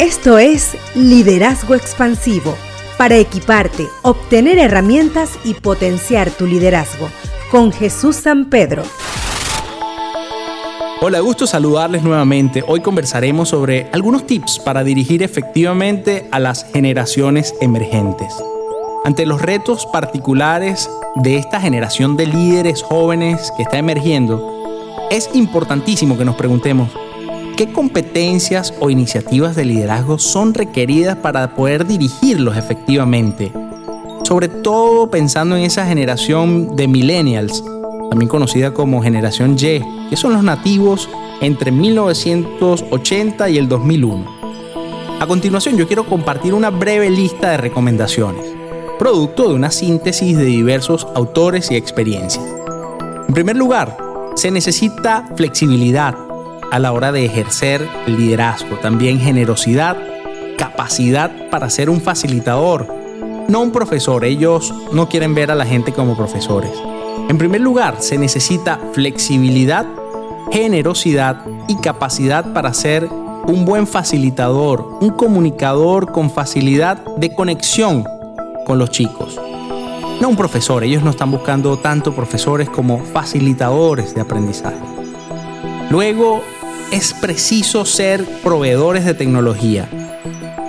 Esto es Liderazgo Expansivo, para equiparte, obtener herramientas y potenciar tu liderazgo, con Jesús San Pedro. Hola, gusto saludarles nuevamente. Hoy conversaremos sobre algunos tips para dirigir efectivamente a las generaciones emergentes. Ante los retos particulares de esta generación de líderes jóvenes que está emergiendo, es importantísimo que nos preguntemos, ¿qué competencias o iniciativas de liderazgo son requeridas para poder dirigirlos efectivamente? Sobre todo pensando en esa generación de millennials, también conocida como generación Y, que son los nativos entre 1980 y el 2001. A continuación yo quiero compartir una breve lista de recomendaciones, producto de una síntesis de diversos autores y experiencias. En primer lugar, se necesita flexibilidad a la hora de ejercer liderazgo, también generosidad, capacidad para ser un facilitador, no un profesor. Ellos no quieren ver a la gente como profesores. En primer lugar, se necesita flexibilidad, generosidad y capacidad para ser un buen facilitador, un comunicador con facilidad de conexión con los chicos. No un profesor, ellos no están buscando tanto profesores como facilitadores de aprendizaje. Luego, es preciso ser proveedores de tecnología.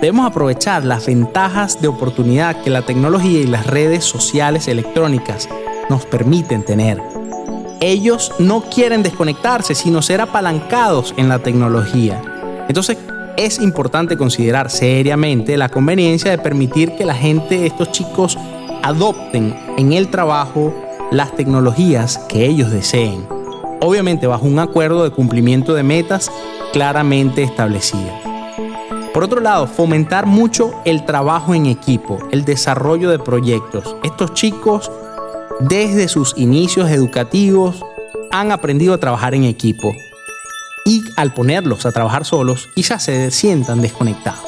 Debemos aprovechar las ventajas de oportunidad que la tecnología y las redes sociales electrónicas nos permiten tener. Ellos no quieren desconectarse, sino ser apalancados en la tecnología. Entonces es importante considerar seriamente la conveniencia de permitir que la gente, estos chicos, adopten en el trabajo las tecnologías que ellos deseen. Obviamente bajo un acuerdo de cumplimiento de metas claramente establecidas. Por otro lado, fomentar mucho el trabajo en equipo, el desarrollo de proyectos. Estos chicos desde sus inicios educativos han aprendido a trabajar en equipo y al ponerlos a trabajar solos quizás se sientan desconectados.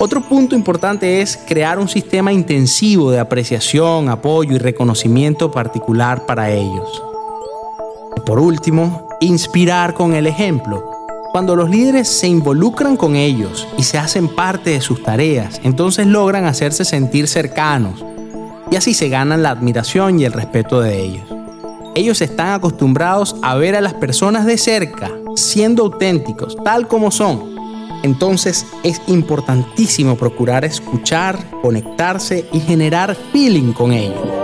Otro punto importante es crear un sistema intensivo de apreciación, apoyo y reconocimiento particular para ellos. Por último, inspirar con el ejemplo. Cuando los líderes se involucran con ellos y se hacen parte de sus tareas, entonces logran hacerse sentir cercanos, y así se ganan la admiración y el respeto de ellos. Ellos están acostumbrados a ver a las personas de cerca, siendo auténticos, tal como son. Entonces es importantísimo procurar escuchar, conectarse y generar feeling con ellos.